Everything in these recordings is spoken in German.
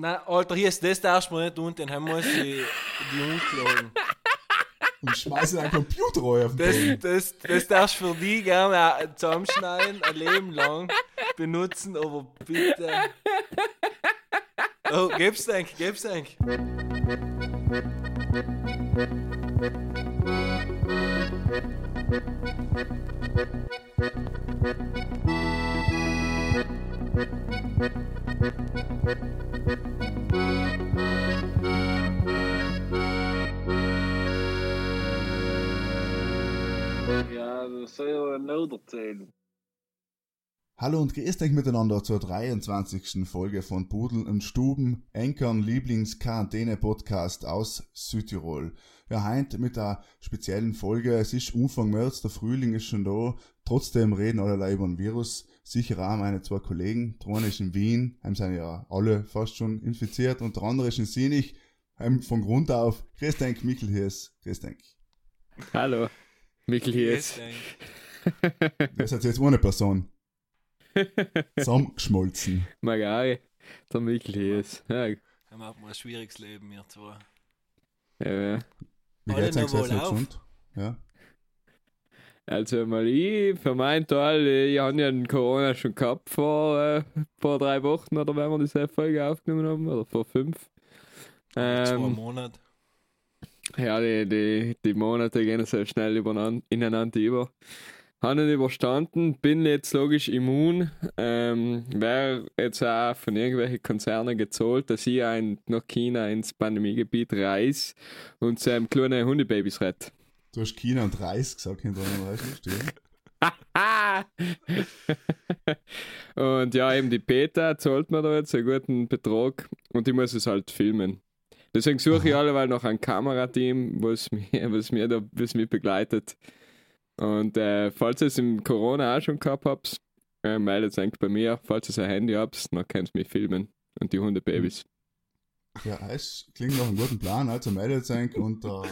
Nein, Alter, hier ist das darfst du mir nicht tun, dann haben wir die, die umgeschlagen. Und schmeiße deinen Computer auf den Das, das, das darfst du für die gerne zusammenschneiden, ein Leben lang benutzen, aber bitte. Oh, gib's denk, gib's denk. Ja, noch erzählen. Hallo und grüßt euch miteinander zur 23. Folge von Pudeln und Stuben, Enkern Lieblings-Quarantäne-Podcast aus Südtirol. Ja, heint mit einer speziellen Folge. Es ist Anfang März, der Frühling ist schon da. Trotzdem reden alle über den Virus. Sicher auch meine zwei Kollegen. Der eine ist in Wien, haben sind ja alle fast schon infiziert und der andere ist in Sinich. Haben von Grund auf, grüß denk, Michel hier ist, grüß denk. Hallo, Mikkel hier ist. Das ist jetzt eine Person. Zusammengeschmolzen. Magari, der Mikkel hier ist. Ja, Haben wir ein schwieriges Leben, wir zwei. ja, ja. Wie Alle geht's noch euch wohlauf? gesund? Ja. Also mal ich, für meinen Teil, ich habe ja den Corona schon gehabt vor, äh, vor drei Wochen oder wenn wir diese Folge aufgenommen haben, oder vor fünf. Zwei Ähm, Monate. ja, die, die, die Monate gehen so schnell übereinander, ineinander über. Habe ihn überstanden, bin jetzt logisch immun. Ähm, Wäre jetzt auch von irgendwelchen Konzernen gezahlt, dass ich ein, nach China ins Pandemiegebiet reise und ähm, kleine Hundebabys rette. Du hast China und Reis gesagt hintereinander, du, stimmt? und ja, eben die Peter zahlt mir da jetzt einen guten Betrag und ich muss es halt filmen. Deswegen suche ich alleweil noch ein Kamerateam, was mich, was mir da was mich begleitet. Und äh, falls ihr es im Corona auch schon gehabt habt, äh, meldet euch bei mir. Falls ihr ein Handy habt, dann könnt ihr mich filmen. Und die Hundebabys. Ja, es klingt nach einem guten Plan. Also meldet euch unter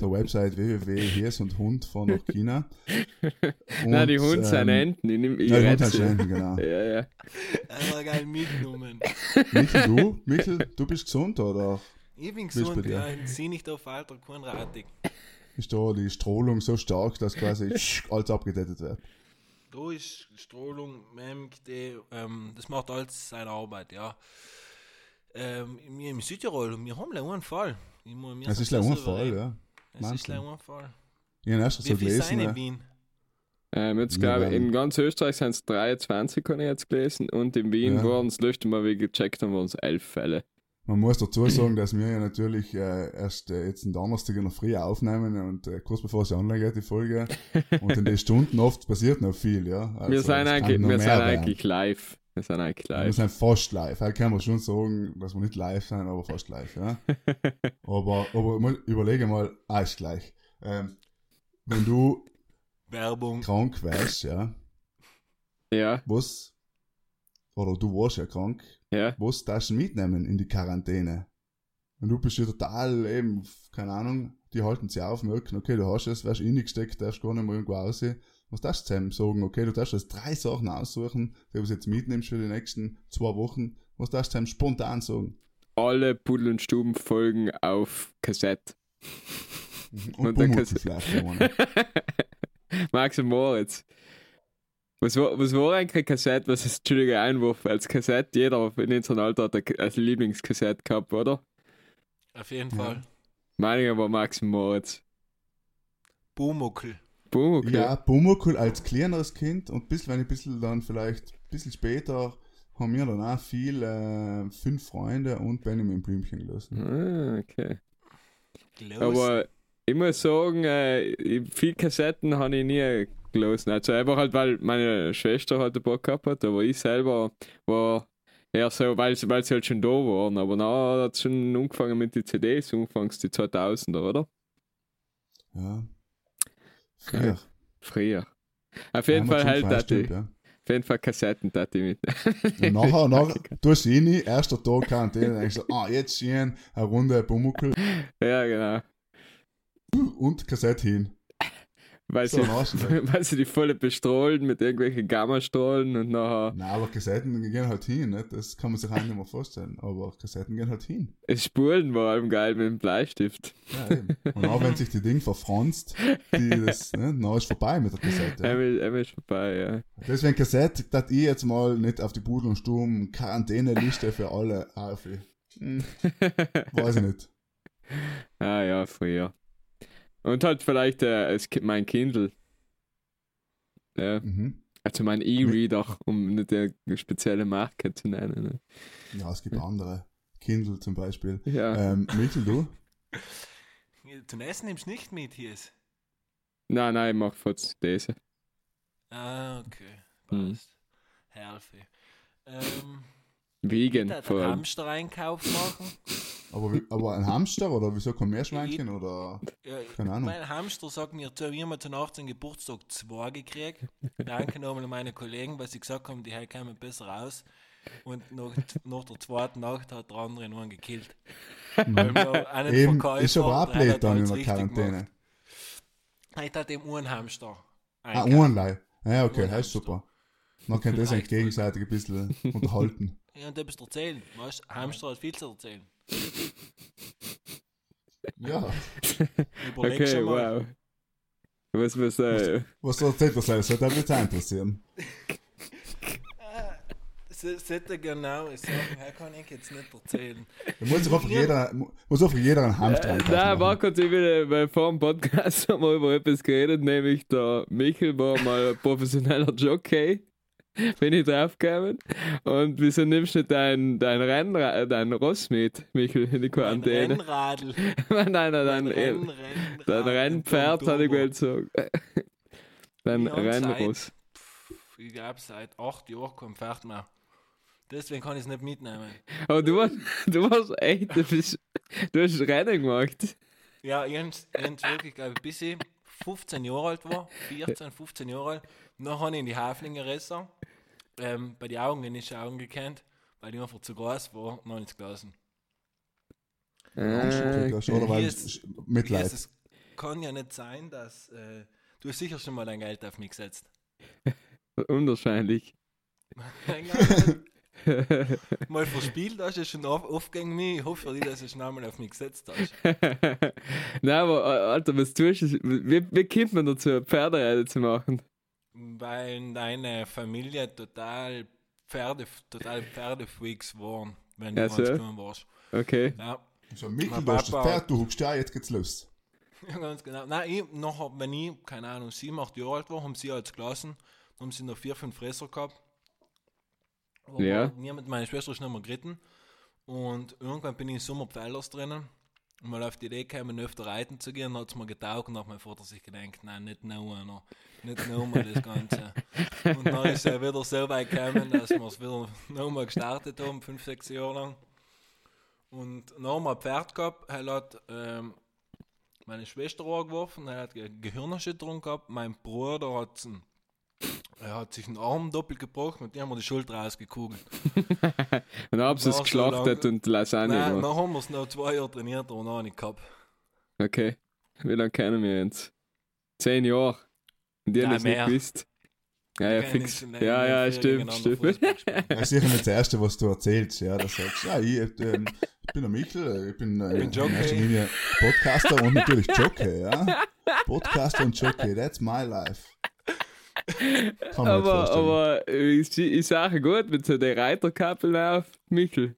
der Website www.hirs und Hund von nach China. Nein, die Hunde ähm, sind Enten. Ich, nehm, ich Ja, die rette Hunde sind sie. Enten, genau. Ja, ja. Aber geil mitgenommen. Michel, du? Michel, du bist gesund oder Ich bin gesund, ja, ich sehe nicht auf Alter, kein Ratig. Ist da die Strahlung so stark, dass quasi alles abgedettet wird? Da ist Strahlung, ähm, das macht alles seine Arbeit, ja. Ähm, wir im Südtirol, wir haben leider einen Fall. Wir Es ist ein Fall, ja. Es ist leider ein Fall. Ich habe erst Wie so gelesen. äh, Wien? Ähm, jetzt Ja, glaube ich, in ganz Österreich sind es 23, habe ich jetzt gelesen. Und in Wien Ja. waren es, letzte Mal, wie gecheckt haben, waren es 11 Fälle. Man muss dazu sagen, dass wir ja natürlich äh, erst äh, jetzt am Donnerstag in der Früh aufnehmen und äh, kurz bevor sie online geht, die Folge. Und in den Stunden oft passiert noch viel, ja. Also, wir sind, eigentlich, wir sind eigentlich live. Wir sind eigentlich Wir live. sind fast live. Heute kann man schon sagen, dass wir nicht live sind, aber fast live, ja. aber, aber überlege mal, ah, ist gleich. Ähm, wenn du Werbung. krank wärst, ja, Ja, was, oder du warst ja krank, ja. was darfst du mitnehmen in die Quarantäne? Und du bist ja total eben, keine Ahnung, die halten sich auf, merken, okay, du hast es, wärst reingesteckt, darfst gar nicht mehr irgendwo aussehen. Was darfst du zusammen sagen? Okay, du darfst jetzt drei Sachen aussuchen, die du jetzt mitnimmst für die nächsten zwei Wochen. Was darfst du zusammen spontan sagen? Alle Pudel und Stuben folgen auf Kassette. Und, Und noch eine. Max und Moritz. Was war, was war eigentlich eine Kassette? Was ist, Entschuldige, Einwurf als Kassette? Jeder in unserem Alter hat als Lieblingskassette gehabt, oder? Auf jeden Ja. Fall. Meine war Max Moritz. Bumuckel. Okay. Ja, Pumuckl als kleineres Kind und bis, wenn ich ein bisschen dann vielleicht, ein bisschen später, haben wir dann auch viel, äh, fünf Freunde und Benjamin Blümchen gelassen. Ah, okay. Los. Aber ich muss sagen, äh, ich- viel Kassetten habe ich nie gelesen. Also einfach halt, weil meine Schwester halt ein paar gehabt hat, aber ich selber war eher so, weil, sie- weil sie halt schon da waren. Aber dann hat es schon angefangen mit den CDs, anfangs die 2000er, oder? Ja. Früher. Früher. Auf jeden Fall halt, stimmt, ja. auf jeden Fall Kassetten, dat ich mit. Und nachher, nachher, du hast eh nie, erster Tag Quarantäne, denkst du, ah, jetzt schön, eine Runde Pumuckl ja, genau. und Kassette hin. Weil, So sie, weil sie die volle bestrahlen mit irgendwelchen Gammastrahlen und nachher Nein, aber Kassetten gehen halt hin, nicht? das kann man sich eigentlich nicht mehr vorstellen. Aber Kassetten gehen halt hin. es Spulen vor allem geil mit dem Bleistift. Ja, eben. Und auch wenn sich die Ding verfranst, die das, ne, dann ist vorbei mit der Kassette. Einmal, einmal ist vorbei, ja. Deswegen Kassette, dass ich jetzt mal nicht auf die Pudel und Sturm Quarantäneliste für alle aufhöre. Hm, weiß ich nicht. Ah ja, früher. Und halt vielleicht äh, mein Kindle. Ja, Mhm. also mein E-Reader, um nicht eine spezielle Marke zu nennen. Ne? Ja, es gibt andere. Kindle zum Beispiel. Ja. Ähm, Michel, du? Zum Essen nimmst du nicht mit hier. ist. Nein, nein, ich mach kurz diese. Ah, okay. Hm. Passt. Helfe. Ähm, Vegan. Hamster-Einkauf machen. Aber, aber ein Hamster oder wieso kein Meerschweinchen oder Ja, keine Ahnung. Mein Hamster sagt mir zu, wir haben zum 18. Geburtstag zwei gekriegt. Danke nochmal an meine Kollegen, weil sie gesagt haben, die halt kommen besser raus. Und nach, nach der zweiten Nacht hat der andere noch einen gekillt. Weil wir einen. Eben, Verkäufer, ist aber ablehnt dann in der Quarantäne. gemacht. Ich hatte eben einen Hamster. Ah. Ohrenlei. Ja, okay, das ist super. Man kann das Vielleicht gegenseitig ein bisschen unterhalten. Ja, und etwas erzählen. Weißt Hamster hat viel zu erzählen. Ja. Überleg Okay, mal. wow. Was was äh, Was soll das alles? Das würde mich auch interessieren. S- Sollte genau sagen, Herr kann ich jetzt nicht erzählen. Da muss einfach jeder, muss einfach jeder einen Hamster Äh, Nein, war kurz, ich will, weil vor dem Podcast haben wir über etwas geredet, nämlich der Michel war mal ein professioneller Jockey. Bin ich draufgekommen. Und wieso nimmst du dein, dein, Rennra dein Ross mit, Michel, in die Quarantäne? Rennradl. nein, nein, dein, Ein dein, Renn, dein Rennpferd, hatte ich so. Dein Rennross. Ich glaube, seit acht Jahren kein Pferd mehr. Deswegen kann ich es nicht mitnehmen. Aber du warst, du warst echt, du, bist, du hast Rennen gemacht. Ja, ich habe wirklich, glaube ich, bis ich 15 Jahre alt war, 14, 15 Jahre alt, noch habe ich in die Haflinge gerissen. Ähm, bei den Augen bin ich Augen gekannt, weil ich einfach zu groß war, noch nichts gelassen. Angst Ah, gekriegt hast, oder? Weil. Sch- Mitleid. Es kann ja nicht sein, dass äh, du hast sicher schon mal dein Geld auf mich gesetzt. Unwahrscheinlich. mal verspielt hast du schon oft, oft gegen mich. Ich hoffe für dich, dass du schon einmal auf mich gesetzt hast. Nein, aber äh, Alter, was tust du? Wie, wie kommt man dazu, Pferdereide zu machen? Weil deine Familie total Pferde, total Pferdefreaks waren, wenn Ja, du so? ganz klein warst. Okay. Ja, So, du hast das Pferd, du huckst ja, jetzt geht's los. ja, ganz genau. Nein, ich, nachher, wenn ich, keine Ahnung, sieben, acht Jahre alt war, haben sie als gelassen, dann haben sie noch vier, fünf Fresser gehabt. Aber Ja. Niemand, meine Schwester ist nicht mehr geritten. Und irgendwann bin ich im Sommer Pfeilers drinnen. Und mal auf die Idee gekommen, öfter reiten zu gehen, hat es mir getaugt und hat mein Vater sich gedacht, nein, nicht noch einer, nicht noch mal das Ganze. und dann ist er wieder so weit gekommen, dass wir es wieder noch mal gestartet haben, fünf, sechs Jahre lang. Und ein Pferd gehabt, er hat ähm, meine Schwester angeworfen, er hat Gehirnerschütterung gehabt, mein Bruder hat einen er hat sich einen Arm doppelt gebrochen und die haben mir die Schulter rausgekugelt. Und dann haben sie es so geschlachtet lang. und Lasagne Nein, gemacht. dann haben wir es noch zwei Jahre trainiert, aber noch nicht gehabt. Okay. Wie lange kennen wir uns? Zehn Jahre. Und haben Nein, das nicht mehr. gewusst. Ja, ja, Wir fix. Ja, ja, länger, stimmt, stimmt. Das ist sicher nicht das Erste, was du erzählst, ja. Das sagst, ja, ich, ähm, ich bin der Michel, ich bin, äh, bin in erster Linie Podcaster und natürlich Jockey, ja. Podcaster und Jockey, that's my life. Aber, aber ich, ich sage gut mit so der Reiterkappeln auf, Michel.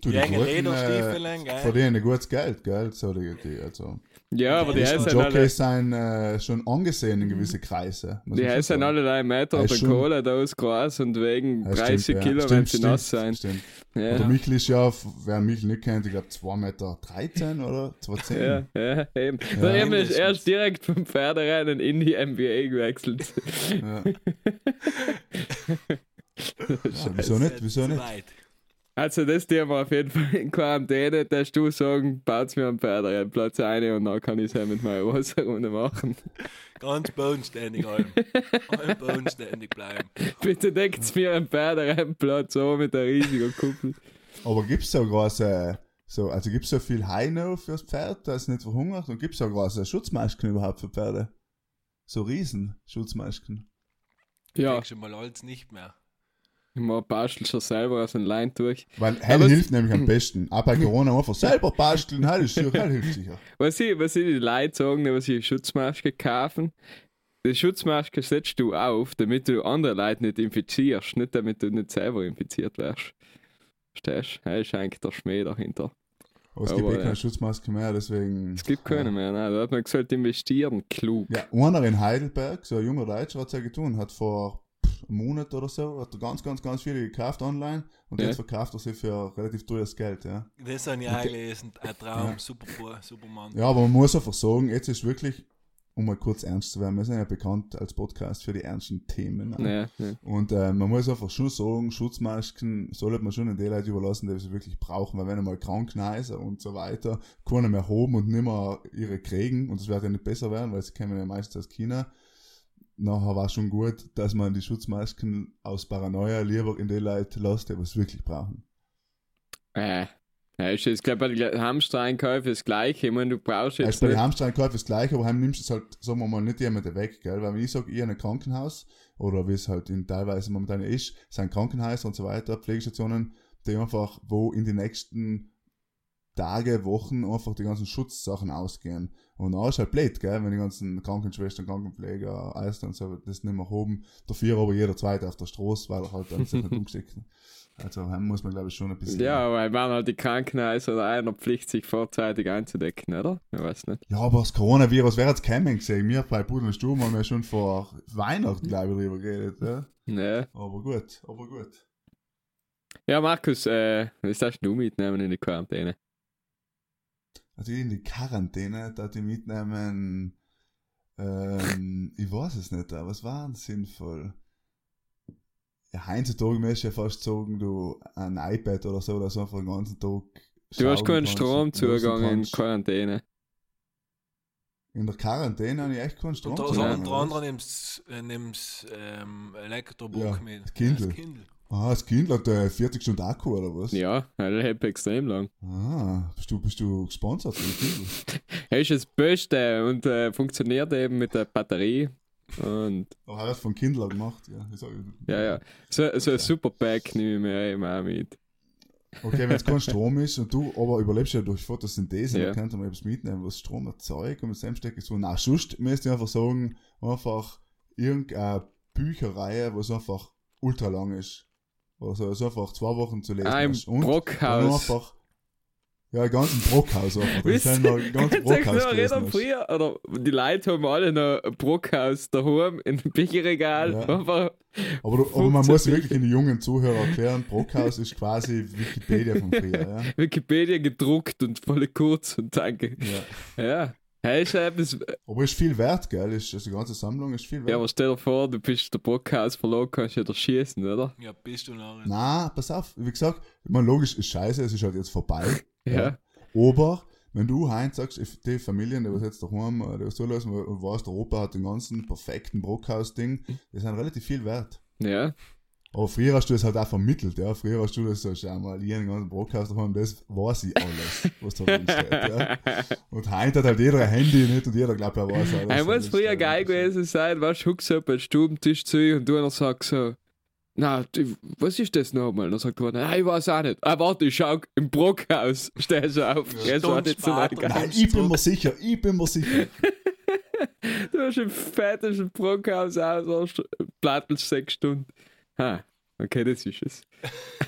Du, die Die engen Gurken, Lederstiefeln, äh, gell? verdienen gutes Geld, gell? So, die, die, also, Ja, aber die Ja, heißen Jockeys sind äh, schon angesehen in gewisse Kreise. die heißen alle drei Meter Ja, und der. Kohle da ist groß und wegen Ja, 30 stimmt, ja. Kilo, Stimmt, wenn sie nass sein. Stimmt. Ja. Der Michel ist ja, wer Michel nicht kennt, ich glaube 2,13 Meter 13 oder 2,10. Ja, ja, eben. Ja. Dann eben ist erst direkt vom Pferderennen in die NBA gewechselt. Ja. Ja, wieso nicht? Wieso nicht? Also das Thema auf jeden Fall in Quarantäne, darfst du sagen, baut mir am Pferderennplatz ein und dann kann ich es ja mit meiner Wasserrunde machen. Ganz bodenständig, allem. Allem bodenständig bleiben. Bitte deckt mir einen Pferderennplatz an mit einer riesigen Kuppel. Aber gibt es so große, so, also gibt es so viel Heino fürs Pferd, das nicht verhungert? Und gibt es so große Schutzmasken überhaupt für Pferde? so riesen Schutzmasken. Ja, Denkst du mal alles nicht mehr. Man bastelt schon selber aus dem Line durch. Weil es- hilft nämlich am besten. Auch bei Corona einfach selber basteln, hell ist sicher, hell hilft sicher. Was ich, was ich die Leute sagen, was ich Schutzmaske kaufen, die Schutzmaske setzt du auf, damit du andere Leute nicht infizierst, nicht damit du nicht selber infiziert wirst. Verstehst du? Das ist eigentlich der Schmäh dahinter. Aber es gibt Aber, eh keine ja. Schutzmaske mehr, deswegen. Es gibt keine mehr, nein. Da hat man gesagt, investieren, klug. Ja, einer in Heidelberg, so ein junger Deutscher hat es ja getan, hat vor Monat oder so, hat er ganz, ganz, ganz viele gekauft online und Ja. jetzt verkauft er sie für relativ teures Geld, ja. Das habe ich auch gelesen. Ein Traum, Ja. super, Supermann. Ja, aber man muss einfach sagen, jetzt ist wirklich, um mal kurz ernst zu werden, wir sind ja bekannt als Podcast für die ernsten Themen. ne? Ja, ja. Und äh, man muss einfach schon sagen, Schutzmasken sollte man schon an die Leute überlassen, die sie wirklich brauchen, weil wenn einmal Krankenhäuser und so weiter keiner mehr haben und nicht mehr ihre kriegen, und das wird ja nicht besser werden, weil sie kommen ja meistens aus China, nachher war schon gut, dass man die Schutzmasken aus Paranoia lieber in die Leute lässt, die was wirklich brauchen. Äh. Ja, ist jetzt, glaube ich, bei den Hamster-Einkäufen das Gleiche. Ich meine, du brauchst Also jetzt bei den nicht. Hamstereinkäufen ist das gleiche, aber heim nimmst du es halt, sagen wir mal, nicht jemanden weg, gell? Weil wenn ich sage, ich in ein Krankenhaus, oder wie es halt in teilweise momentan ist, sind Krankenhäuser und so weiter, Pflegestationen, die einfach, wo in die nächsten Tage, Wochen einfach die ganzen Schutzsachen ausgehen. Und auch ist halt blöd, gell, wenn die ganzen Krankenschwestern, Krankenpfleger, Ärzte und so das nicht mehr haben, dafür aber jeder Zweite auf der Straße, weil er halt dann sich nicht umgesteckt hat. Also, muss man, glaube ich, schon ein bisschen. Ja, weil waren halt die Krankenhäuser oder einer Pflicht, sich vorzeitig einzudecken, oder? Ich weiß nicht. Ja, aber das Coronavirus wäre jetzt kein gesehen. Wir bei Pudel und Sturm haben ja schon vor Weihnachten, glaube ich, drüber geredet. Ja? Nee. Aber gut, aber gut. Ja, Markus, äh, was darfst du mitnehmen in die Quarantäne? Also in die Quarantäne, da die mitnehmen, ähm, ich weiß es nicht, aber was war denn sinnvoll? Ja, heutzutage müsst du ja fast sagen, du ein iPad oder so, dass du einfach den ganzen Tag. Du hast keinen kannst, Stromzugang in. Quarantäne. In der Quarantäne habe ich echt keinen Und da Stromzugang. unter oder anderem nimmst äh, nimmst, ähm, Elektrobook Ja, mit. das Kindle. Ja, das Kindle. Ah, das Kind hat äh, 40 Stunden Akku oder was? Ja, das hält extrem lang. Ah, bist du, bist du gesponsert? Er ist das Beste und äh, funktioniert eben mit der Batterie. Und Aber er hat von Kindle gemacht, ja. Ja, ja. So, so ein Superpack nehme ich mir eben auch mit. Okay, wenn es kein Strom ist und du aber überlebst ja durch Photosynthese, Ja. dann könnte man etwas mitnehmen, was Strom erzeugt und mit dem steckt so. Na, sonst müsst ihr einfach sagen, einfach irgendeine Bücherreihe, was einfach ultra lang ist. Oder so, also einfach zwei Wochen zu lesen. Hast. Und Brockhaus. einfach, ja, ganz im Brockhaus einfach. Sind noch ganz Brockhaus gelesen reden früher, oder die Leute haben alle noch ein Brockhaus daheim in einem Bücherregal. Ja. Aber, du, aber man muss 15 wirklich den jungen Zuhörer erklären, Brockhaus ist quasi Wikipedia von früher, ja. Wikipedia gedruckt und voll kurz und danke. ja. Ja. Hey, ist ja etwas, Aber ist viel wert, gell? Ist, also die ganze Sammlung ist viel wert. ja, aber stell dir vor, du bist der Brockhaus verloren, kannst du ja schießen, oder? Ja, bist du noch. Na, pass auf, wie gesagt, ich meine, logisch ist scheiße, es ist halt jetzt vorbei. Ja. Aber, wenn du heim sagst, die Familien, die was jetzt daheim, äh, die was zulassen, und weißt, der Opa hat den ganzen perfekten Brockhaus-Ding, die sind relativ viel wert. Ja. Aber früher hast du es halt auch vermittelt, ja. Früher hast du das so, schau mal, ich den ganzen Brockhaus daheim, das weiß ich alles, was da drin steht, ja. Und heute hat halt jeder ein Handy nicht und jeder glaubt, er weiß alles. Hey, muss Das früher geil gewesen sein, weißt du, huckst so beim Stubentisch zu und du einer sagt so, na, was ist das nochmal? Und dann sagt er, nein, ich weiß auch nicht. Ah, warte, ich schau im Brockhaus. Stell schon auf. Ja, das Stunde nicht so geil. Nein, ich bin mir sicher, ich bin mir sicher. Du hast ein fettes Brockhaus aus, plattelst sechs Stunden. Ha, okay, das ist es.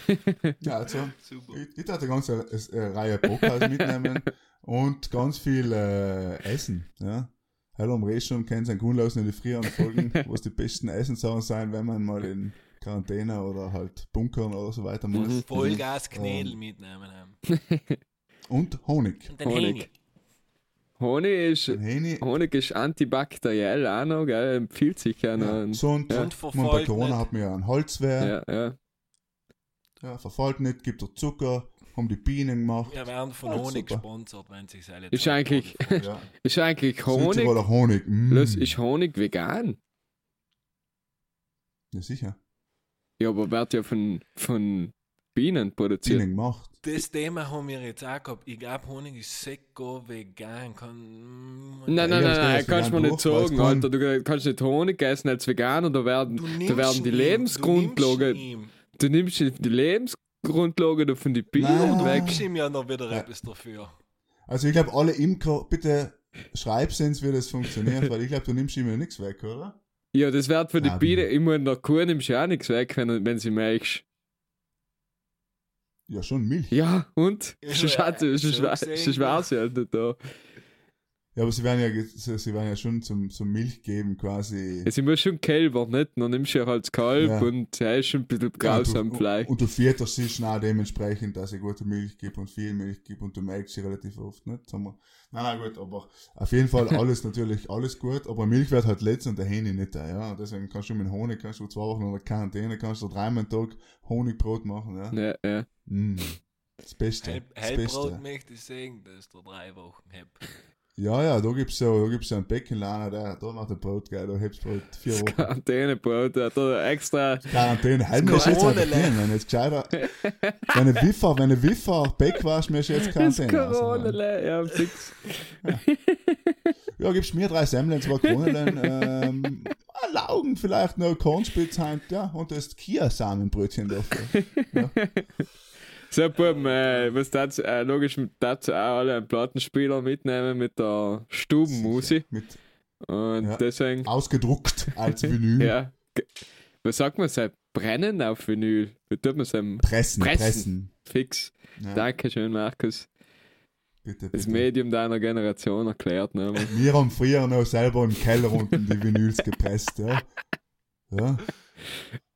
Ja, also, Super. ich, ich hatte eine ganze äh, Reihe Brockhaus mitnehmen und ganz viel äh, Essen, ja. Hallo am Reh schon kennt sein Kundenlaus in die früheren Folgen, was die besten Essenssachen sein, wenn man mal in Quarantäne oder halt bunkern oder so weiter muss. Mhm. Vollgas Knädel mitnehmen haben. Und Honig. Und den Honig. Hähne. Honig ist, Hähne, Honig ist antibakteriell auch noch, gell? Empfiehlt sich ja noch. ja, gesund. Und Und bei verfolgt Corona nicht. hat man ja ein Holzwehr, ja, ja. ja. verfolgt nicht, gibt er Zucker, haben die Bienen gemacht. Wir werden von Ja, Honig super. gesponsert, wenn sich seine Ist eigentlich- Ja. Ist eigentlich Honig, Honig. Mm. Los, ist Honig vegan? Ja, sicher. Ja, aber wird ja von, von Bienen produziert. Bienen gemacht. Das Thema haben wir jetzt auch gehabt. Ich glaube, Honig ist seko vegan. Kann, Nein, nein, Ja, nein, geht nein, jetzt kannst du vegan mir nicht sagen, kann- Alter. Du kannst nicht Honig essen als Veganer, da werden, Du da nimmst werden die ihn, Lebensgrundlagen, Du nimmst du nimmst die Lebensgrundlagen von den Bienen Nein. weg. Gibst ihm ja noch wieder Ja. etwas dafür. Also ich glaube, alle Imker, bitte schreib's uns, wie das funktioniert, weil ich glaube, du nimmst ihm nichts weg, oder? Ja, das wird für die Ja, Bienen, ich meine, der Kuh nimmst du ja auch nichts weg, wenn, wenn sie melkst. Ja, schon Milch. Ja, und? Ja, Schon schade, so schon schwer gesehen, schon nicht da. Ja, aber sie werden ja, sie, sie werden ja schon zum, zum Milch geben, quasi. Es ist schon Kälber, nicht? Dann nimmst du ja als Kalb Ja. und er ist schon ein bisschen Ja, grausam und, du, vielleicht. und du fütterst sie schon auch dementsprechend, dass sie gute Milch gibt und viel Milch gibt und du melkst sie relativ oft, nicht? Sagen wir. Nein, nein, gut, aber auf jeden Fall alles natürlich, alles gut, aber Milch wird halt letzt und der Hähne nicht da, ja. Deswegen kannst du mit Honig, kannst du zwei Wochen in der Quarantäne, kannst du dreimal am Tag Honigbrot machen, ja. Ja, ja. Mm. Das Beste. Hell, das Hellbrot Beste. möchte ich sagen, dass du drei Wochen hab. Ja, ja, da gibt's so, da gibt's so einen Beckenlaner, der, da macht der Brot geil, da hebst du Brot vier Das Wochen. Quarantänebrot, er extra. Quarantäne, halt mir jetzt Quarantäne, wenn jetzt gescheiter, wenn ein Wiffer, wenn ein Wiffer Beck warst, mir jetzt Das Quarantäne. Corona, ja, fix. ja, gibst mir drei Semmeln, zwei Kronelen, ähm, Laugen vielleicht noch Kornspitz ja, und das Kia-Samenbrötchen dafür. So, Buben, äh, was das, äh, logisch, dazu auch alle einen Plattenspieler mitnehmen mit der Stubenmusik. Mit Und Ja. deswegen, ausgedruckt als Vinyl. ja. Was sagt man, so brennen auf Vinyl? Wie tut man einem Pressen, Pressen. pressen. fix? Ja, Dankeschön, Markus. bitte, Das bitte. Medium deiner Generation erklärt, ne? Wir haben früher noch selber im Keller unten die Vinyls gepresst, ja. Ja.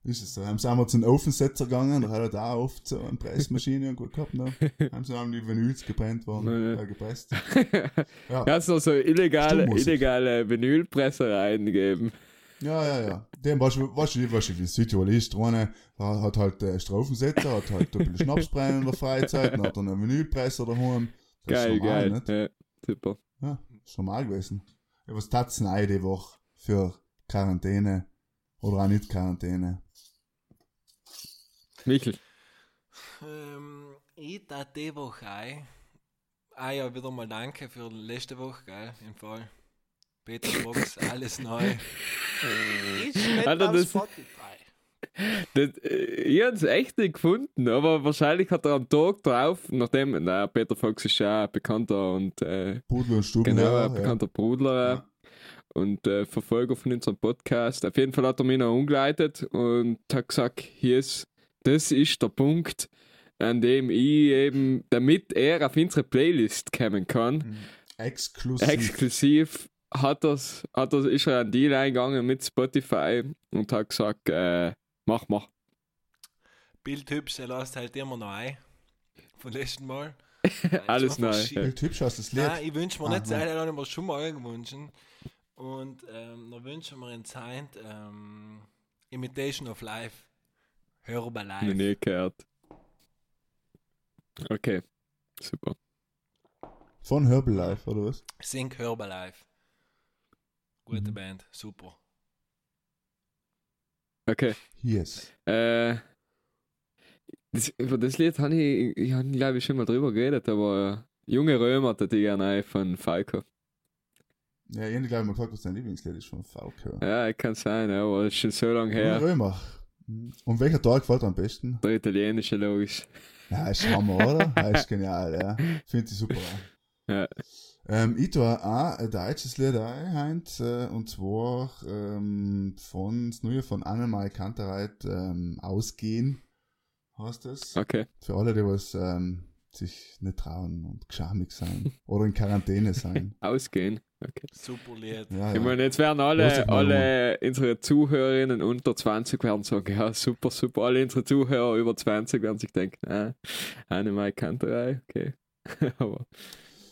Ist es so. Haben sie einmal zu einem Ofensetzer gegangen, da hat er da oft so eine Pressmaschine und gut gehabt, ne? Haben sie dann die Vinyls gebrennt worden, äh, gepresst. Ja. Ja, so, so illegale, illegale Vinylpressereien geben. Ja, ja, ja. Dem weißt du, weißt du, weißt du, wie Südtirol ist. Der eine der hat halt äh, Strafensetzer, hat halt ein bisschen Schnaps brennen in der Freizeit, dann hat er einen Vinylpresser daheim. Das Geil, normal, geil. Nicht? Ja, super. Ja, ist normal gewesen. Ja, was tat's denn die Woche für Quarantäne oder auch nicht Quarantäne? Michel. Ähm, ich tat die Woche ein. Ah ja, wieder mal danke für letzte Woche, gell, im Fall. Peter Box, alles neu. nicht Alter, auf das- Spotify. Das, äh, ich habe es echt nicht gefunden, aber wahrscheinlich hat er am Tag drauf, nachdem, na, Peter Fox ist ja ein bekannter und äh, und Stuben. genau, ja, ein bekannter Brudler äh, und äh, Verfolger von unserem Podcast. Auf jeden Fall hat er mich noch umgeleitet und hat gesagt, hier ist, das ist der Punkt, an dem ich eben, damit er auf unsere Playlist kommen kann, Mhm. Exklusiv. exklusiv hat das, hat das, ist er einen Deal eingegangen mit Spotify und hat gesagt, äh, mach, mach. Bildhübsch, er lässt halt immer noch ein. Vom letzten Mal. Alles neu, ja. Bild hübsch aus das Lied. Nein, ich wünsche mir Ah, nicht, das habe ich mir schon mal gewünscht. Und ähm, da wünschen wir in Zeit ähm, Imitation of Life. Live. nie gehört. Okay, super. Von Herbalife, oder was? Sing Hörbar live. Gute Mhm. Band, super. Okay. Yes. Äh, das, über das Lied habe ich, ich hab, glaube ich, schon mal drüber geredet, aber äh, Junge Römer hatte die gerne von Falco. Ja, ich glaube mal gefragt, was dein Lieblingslied ist von VK. Ja, kann sein, aber das ist schon so lange her. Römer. Mhm. Und welcher Tag gefällt am besten? Der italienische, logisch. Ja, ist Hammer, oder? Ja, ist genial, ja. Finde ich super. Ja. Ähm, ich tue auch ein deutsches Lied ein, äh, und zwar ähm, von das neue von Annemarie Kantereit ähm, Ausgehen, heißt es. Okay. Für alle, die was ähm, sich nicht trauen und geschamig sein oder in Quarantäne sein. Ausgehen. Okay. Super Lied. Ja, Ich ja. meine, jetzt werden alle, alle unsere Zuhörerinnen unter 20 werden sagen, ja, super, super. Alle unsere Zuhörer über 20 werden sich denken, ah, eine Mai Kanterei, okay. aber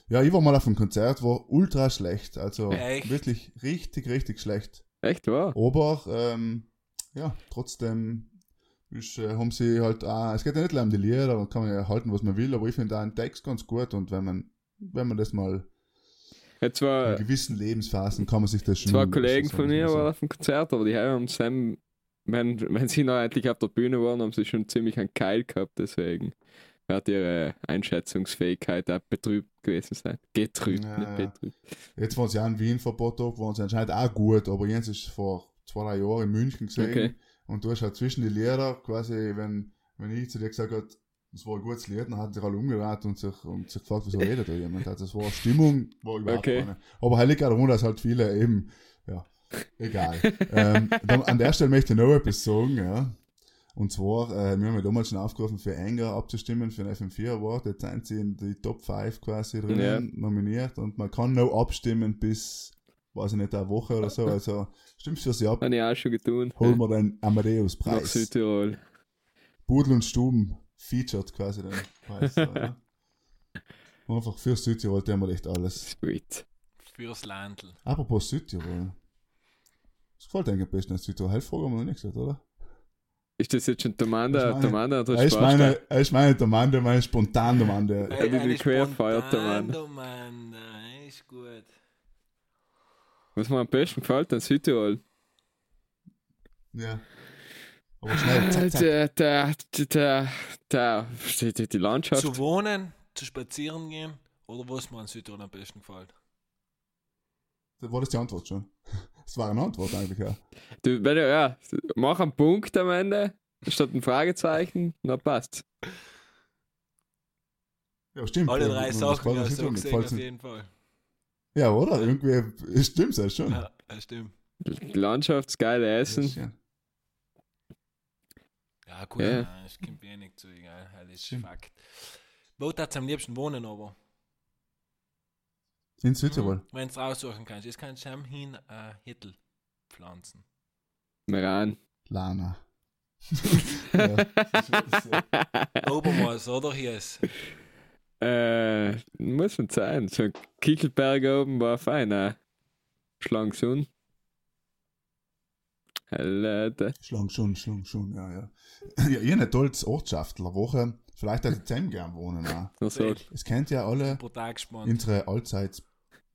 ja, ich war mal auf einem Konzert, war ultra schlecht. Also Echt? wirklich richtig, richtig schlecht. echt wahr? Aber ähm, ja, trotzdem ist, äh, haben sie halt auch, es geht ja nicht nur um die Lieder, da kann man ja halten, was man will, aber ich finde auch einen Text ganz gut und wenn man, wenn man das mal Jetzt in war gewissen Lebensphasen kann man sich das schon zwei Kollegen von mir so- waren auf dem Konzert, aber die haben am selben wenn, wenn sie noch endlich auf der Bühne waren, haben sie schon ziemlich einen Keil gehabt, deswegen wird ihre Einschätzungsfähigkeit auch betrübt gewesen sein. Getrübt, Ja, nicht ja. betrübt. Jetzt waren sie auch in Wien vor ein paar Tagen, waren sie anscheinend auch gut, aber Jens ist vor zwei, drei Jahren in München gesehen. Okay. Und du hast halt zwischen die Lieder quasi, wenn, wenn ich zu dir gesagt habe, das war ein gutes Lied, dann hat sich alle umgeraten und sich, und sich gefragt, wieso redet da jemand? Also das war Stimmung, war überhaupt Okay. keine. Aber heilig darum, dass halt viele eben, ja, egal. ähm, dann, an der Stelle möchte ich noch etwas sagen, ja. Und zwar, äh, wir haben ja damals schon aufgerufen, für Enger abzustimmen für den FM4 Award. Jetzt sind sie in die Top 5 quasi drinnen Ja. nominiert und man kann noch abstimmen bis, weiß ich nicht, eine Woche oder so. Also stimmst du für sie ab, Habe ich auch schon getan. holen wir den Nach Amadeus-Preis. Südtirol. Pudel und Stuben featured quasi den Preis. oder? Einfach für Südtirol tun wir echt alles. Sweet. Fürs Landl. Apropos Südtirol. Das gefällt eigentlich am besten als Südtirol. Heilfrage haben wir noch nicht gesagt, oder? Ist das jetzt schon Ich der, meine- Er ist meine, ist meine Domande, meine spontan Domande. Ja, die- die. Der Mann, der ist gut. Was mir am besten gefällt an Südtirol? Ja. Aber schnell, zack, zack. Der, der, der, der, die, die, die Landschaft. Zu wohnen, zu spazieren gehen oder was mir an Südtirol am besten gefällt. War das die Antwort schon? Das war eine Antwort eigentlich, ja. Du, wenn du, ja, mach einen Punkt am Ende, statt ein Fragezeichen, na passt. Ja, stimmt. Alle drei das Sachen, ja, so gesehen auf jeden Fall. Ja, oder? Irgendwie stimmt es schon. Ja, das stimmt. Die Landschaft, das geile Das ist Essen. Ja, gut, Ja. nein, es kommt wenig zu, egal, das ist Stimmt. Fakt. Wo darfst du am liebsten wohnen, aber? In Südtirol. Wenn du raussuchen kannst, jetzt kannst du am hin äh, Hittel pflanzen. Meran. Lana. ja, das ist- das ist, Obermaß, oder? Hier ist. Äh, muss man sein. So ein Kichelberg oben war fein, ne? Schlangsun. Alter. Schlang schon, schlang schon, ja, ja. Ja, ihr eine tolles Ortschaftlerwoche. Vielleicht hat ihr zusammen gern wohnen auch. Es kennt ja alle unsere allseits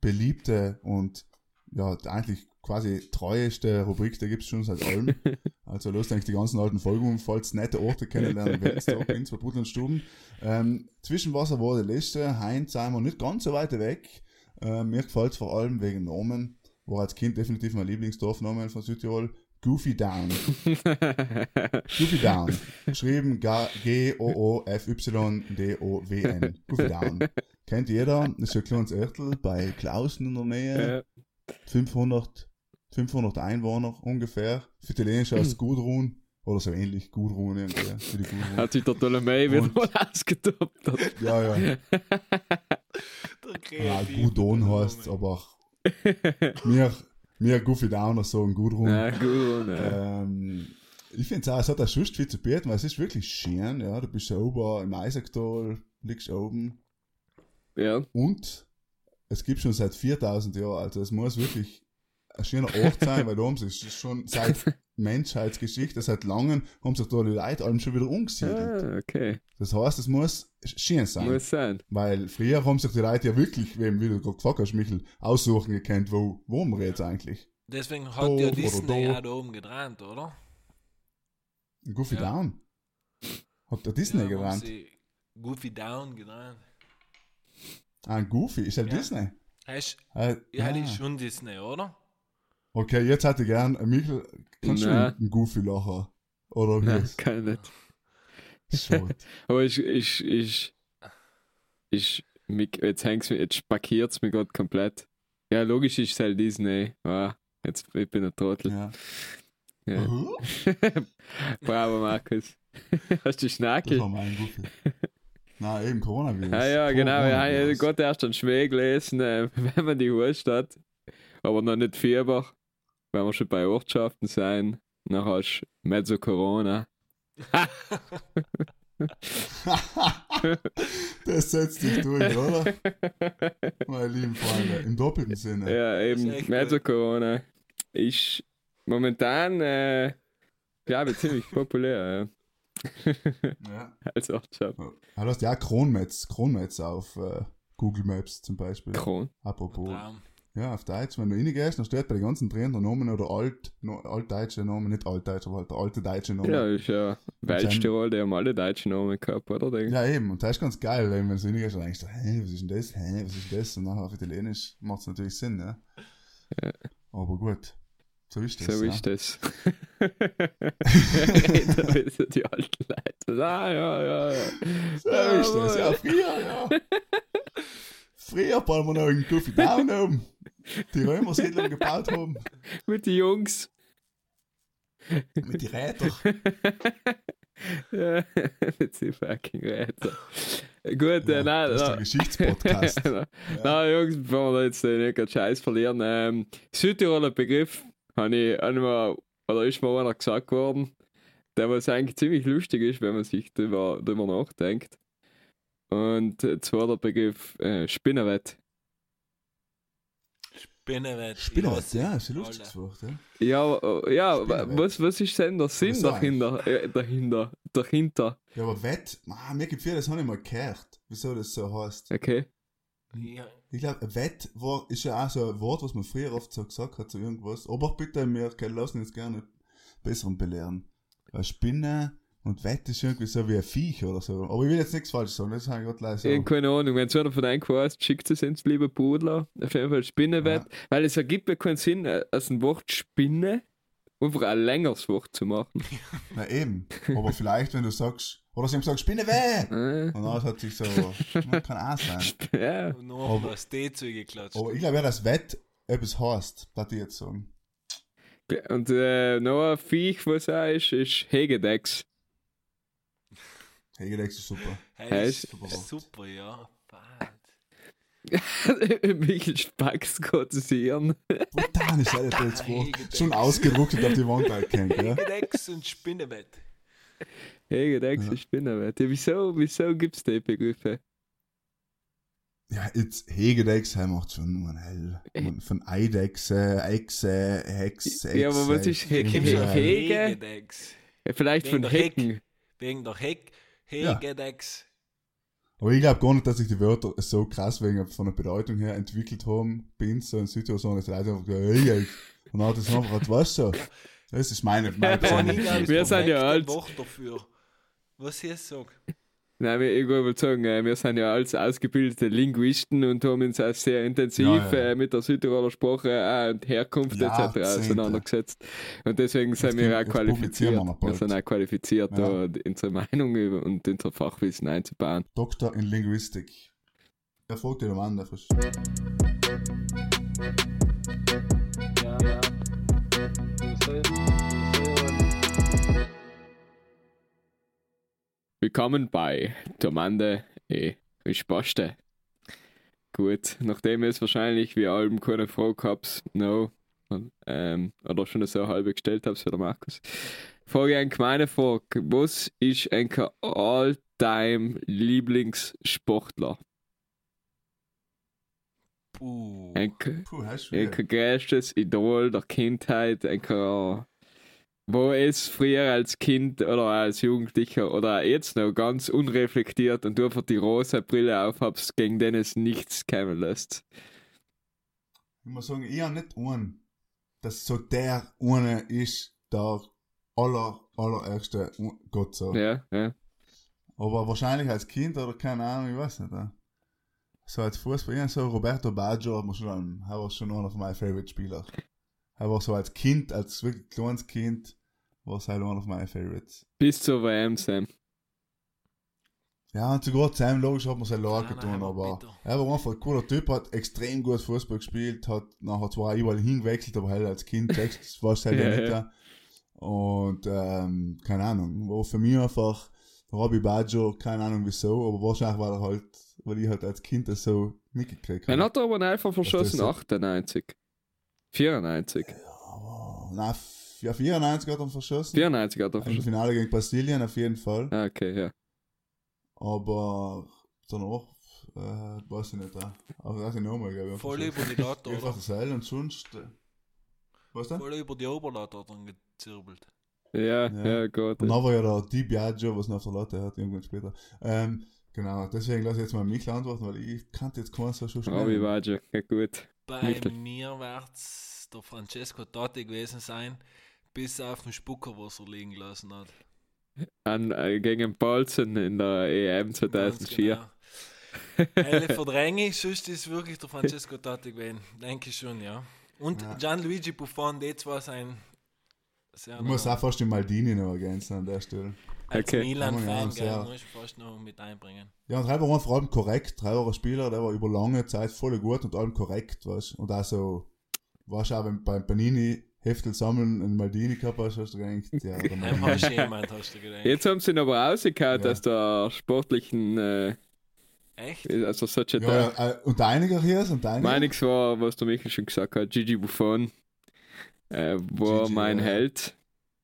beliebte und ja, eigentlich quasi treueste Rubrik, die gibt es schon seit allem. Also los eigentlich die ganzen alten Folgen falls nette Orte kennenlernen willst, da in zwei und Stuben. Ähm, Zwischenwasser war die letzte, Heinz sind wir nicht ganz so weit weg. Ähm, mir gefällt vor allem wegen Namen, war als Kind definitiv mein Lieblingsdorfname von Südtirol, Goofy Down. Goofy Down. Geschrieben G-O-O-F-Y-D-O-W-N. Goofy Down. Kennt jeder. Das ist ein kleines Örtel bei Klausen in der Nähe. Ja. 500, 500 Einwohner ungefähr. Für Italienisch heißt es Gudrun. Oder so ähnlich. Gudrun irgendwie. Für die Gudrun. Hat sich der Ptolemei wieder mal ausgetoppt. Ja, ja. Ja, Gudon heißt es, aber mir, mir Goofy Downer sagen Gudrun. Ja, gut. Ja. Ähm, ich finde es auch, es hat auch sonst viel zu bieten, weil es ist wirklich schön, ja, du bist ja oben im Eisacktal, liegst oben ja. und es gibt schon seit 4000 Jahren, also es muss wirklich ein schöner Ort sein, weil da haben sich schon seit Menschheitsgeschichte, seit langem, haben sich da die Leute allem schon wieder umgesiedelt. Ah, okay. Das heißt, es muss schön sein. Muss sein. Weil früher haben sich die Leute ja wirklich, wie wie du gerade gefragt hast, Michel, aussuchen gekannt, wo wohnen wir jetzt eigentlich. Deswegen Da hat ja oder Disney da. ja da oben getrennt, oder? Goofy Ja. Down. Hat der Disney ja, gerannt? sie Goofy Down getrennt. Ah, ein Goofy, ist halt Ja. Disney. Heißt, Äh, ja, ah. das ist schon Disney, oder? Okay, jetzt hätte ich gern, äh, Michel, kannst du einen Goofy lachen? Oder wie? Nein, ist? kann ich nicht. Schade. Aber ich, ich, ich, ich, mich, jetzt hängt's mir, jetzt spackiert's mir gerade komplett. Ja, logisch ist es halt Disney. Ah, jetzt, ich bin ein Trottel. ja. Ja. Bravo, Markus. Hast du Das Schnackel? war mein Goofy. Nein, eben Coronavirus. Ah ja, genau. Ja, ja. Gott erst einen Schmäh gelesen, äh, wenn man die Hust hat. Aber noch nicht Fieber. Wenn wir schon bei Ortschaften sein. Dann hast du Mezzo Corona. das setzt dich durch, oder? Meine lieben Freunde, im doppelten Sinne. Ja, eben. Mezzo. Corona. Ist momentan, äh, glaube ich, ziemlich populär. Ja. Ja. Als Ortschaft. Du hast ja auch Kronmetz, Kronmetz auf äh, Google Maps zum Beispiel. Kron. Apropos. Traum. Ja, auf Deutsch. Wenn du reingehst, dann steht bei den ganzen Trainern der Namen oder alt, no, altdeutsche Namen, nicht altdeutsch, aber halt der alte deutsche Name. Ja, ist ja Waldtirol, die haben alle deutschen Namen gehabt, oder? Denk? Ja, eben. Und das ist ganz geil, wenn du so reingehst und denkst, hä, was ist denn das? Hä, was ist das? Und nachher auf Italienisch macht es natürlich Sinn, ja. Ja. Aber gut. So ist das. So ja. ist das. da wissen die alten Leute. Ah, ja, ja, ja. So ist das. Ja, früher, ja. früher, weil wir noch einen Coffee Down haben, die Römersiedlung gebaut haben, Mit den Jungs. mit den Rädern. ja, mit den fucking Rädern. Gut, Ja, äh, nein, das ist nein. Geschichtspodcast. Na, na, Jungs, bevor wir jetzt äh, nicht gerade Scheiß verlieren, ähm, Südtiroler Begriff, habe ich, hab ich mal, oder ist mir einer gesagt worden, der was eigentlich ziemlich lustig ist, wenn man sich drüber, drüber nachdenkt. Und zwar der Begriff äh, Spinnenwett. Spinnenwett. ich Spinnert, hasse ja, ist ein lustiges Wort, ja. Ja, äh, ja was, was ist denn der Sinn dahinter? Äh, dahinter? Dahinter, Ja, aber Wett, ah, mir gibt viel, das habe ich mal gehört, wieso das so heißt. okay. Ja, Ich glaube, Wett war, ist ja auch so ein Wort, was man früher oft so gesagt hat, so irgendwas. Aber bitte, wir lassen uns gerne besseren belehren. Weil Spinne und Wett ist irgendwie so wie ein Viech oder so. Aber ich will jetzt nichts falsch sagen, das habe ich gerade leise. Ja, keine Ahnung, wenn es einer von euch weiß, schickt es ins liebe Pudler. Auf jeden Fall Spinnenwett. Weil es ergibt mir keinen Sinn, äh, aus dem Wort Spinne einfach ein längeres Wort zu machen. Na eben. Aber vielleicht, wenn du sagst, oder sie haben gesagt, Spinne weh! Äh, Und dann hat sich so, man kann auch sein. ja. und noch Aber- was D zugeklatscht. Aber ich glaube ja, dass Wett etwas heißt, was ich jetzt sagen. Und äh, noch ein Viech, was auch ist, ist Hegedecks. Hey, das ist super. Hey, ist ist super. super, ja. Bad. Michael Spacks Gottes Hirn. Brutal ist alles jetzt. Hegedecks. Schon ausgedruckt und auf die Wand erkennt, ja. Hegedex und Spinnenwett. Hegedecks Ja. ist Spinnenwett. Ja, wieso, wieso gibt es die Begriffe? Ja, jetzt Hegedex, er macht schon nur ein Hell. Und Von Eidechse, Echse, Hex, Echse. Ja, aber was ist Ja. Hege? Hegedex. Ja, Vielleicht Wegen von der Heck. Hecken. Wegen der Heck. Ja. Hegedex. Aber ich glaube gar nicht, dass sich die Wörter so krass wegen von der Bedeutung her entwickelt haben. Bei uns so in Südtirol jetzt Leute einfach, hey, und dann hat das einfach, weißt du, das ist meine, meine glaube, Wir sind ja alt. Wort dafür. Was ich jetzt sage. Nein, wir- ich würde sagen, äh, wir sind ja als ausgebildete Linguisten und haben uns auch sehr intensiv Ja, ja, ja. äh, mit der Südtiroler Sprache äh, und Herkunft etc. Jahrzehnte. auseinandergesetzt. Und deswegen sind wir auch qualifiziert. wir Wir sind auch qualifiziert, Ja. da unsere Meinung und unser Fachwissen einzubauen. Doktor in Linguistik. Er folgt dir Mann, der frisch. Ja, ja. Willkommen bei Domande e Risposte. Gut, nachdem ihr es wahrscheinlich wie allem keine Frage habt, no, ähm, oder schon so halbe gestellt habt für den Markus, frage ich eine gemeine Frage. Was ist ein all-time Lieblingssportler? Puh. Ein, du ein größtes Idol der Kindheit, ein wo es früher als Kind oder als Jugendlicher oder jetzt noch ganz unreflektiert und du einfach die rosa Brille aufhabst, gegen den es nichts kommen lässt. Ich muss sagen, ich habe nicht einen, dass so der eine ist, der aller, allererste Gott so. Ja, ja. Aber wahrscheinlich als Kind oder keine Ahnung, ich weiß nicht. Ja. So als Fußball, ja, so Roberto Baggio hat man schon, er war schon einer von meinen Favorite Spieler. Er war so als Kind, als wirklich kleines Kind, war es halt einer von meinen Favorites. Bis zur WM, Sam. Ja, und sogar Sam logisch hat man sein Lager Ja, nein, getan, aber aber bitter. er war einfach ein cooler Typ, hat extrem gut Fußball gespielt, hat nachher zwar überall hingewechselt, aber halt als Kind checkst, warst halt ja, Ja, nicht ja. da. Und, ähm, keine Ahnung, war für mich einfach Robbie Baggio, keine Ahnung wieso, aber wahrscheinlich war er halt, weil ich halt als Kind das so mitgekriegt Dann habe. hat er aber einfach verschossen, so- 98. 94. Aber, na, f- ja, 94 hat er verschossen. 94 hat er Im verschossen. Finale gegen Brasilien auf jeden Fall. Ah, okay, ja. Aber danach, äh, weiß ich nicht, äh, aber das ist nochmal, glaube ich. Voll über die Latte, oder? das Seil und sonst. äh, Was denn? Voll über die Oberlatte hat er dann gezirbelt. Ja, Ja. ja, Gott. Und dann war ja der Di Biagio, was noch auf der Latte hat, irgendwann später. Ähm, genau, deswegen lasse ich jetzt mal mich antworten, weil ich kannte jetzt keinen so schon Robbie Baggio, ja gut. Bei Mittel. mir wird es der Francesco Totti gewesen sein, bis auf den Spucker, was er liegen lassen hat. An, äh, gegen Paulsen in der EM Ganz 2004. genau. Eine verdränge ich, sonst ist es wirklich der Francesco Totti gewesen. Denke ich schon, ja. Und Ja. Gianluigi Buffon, die zwei sein sehr Ich muss noch- auch fast die Maldini noch ergänzen an der Stelle. als Okay. Milan-Fan, Ja, muss ich fast noch mit einbringen. Ja, und drei war vor allem korrekt. Drei war Spieler, der war über lange Zeit voll gut und allem korrekt, weißt Und auch so, weißt du, auch beim Panini Heftel sammeln und Maldini gehabt hast, hast du gedacht, ja, Ein Maldini. hast jemand, hast du gedacht. Jetzt haben sie ihn aber rausgehauen Ja. aus der sportlichen, äh, Echt? also solche Ja, ja, äh, und einiger hier ist und einiger. Meiniges war, was der Michael schon gesagt hat, Gigi Buffon äh, war Gigi, mein ja. Held.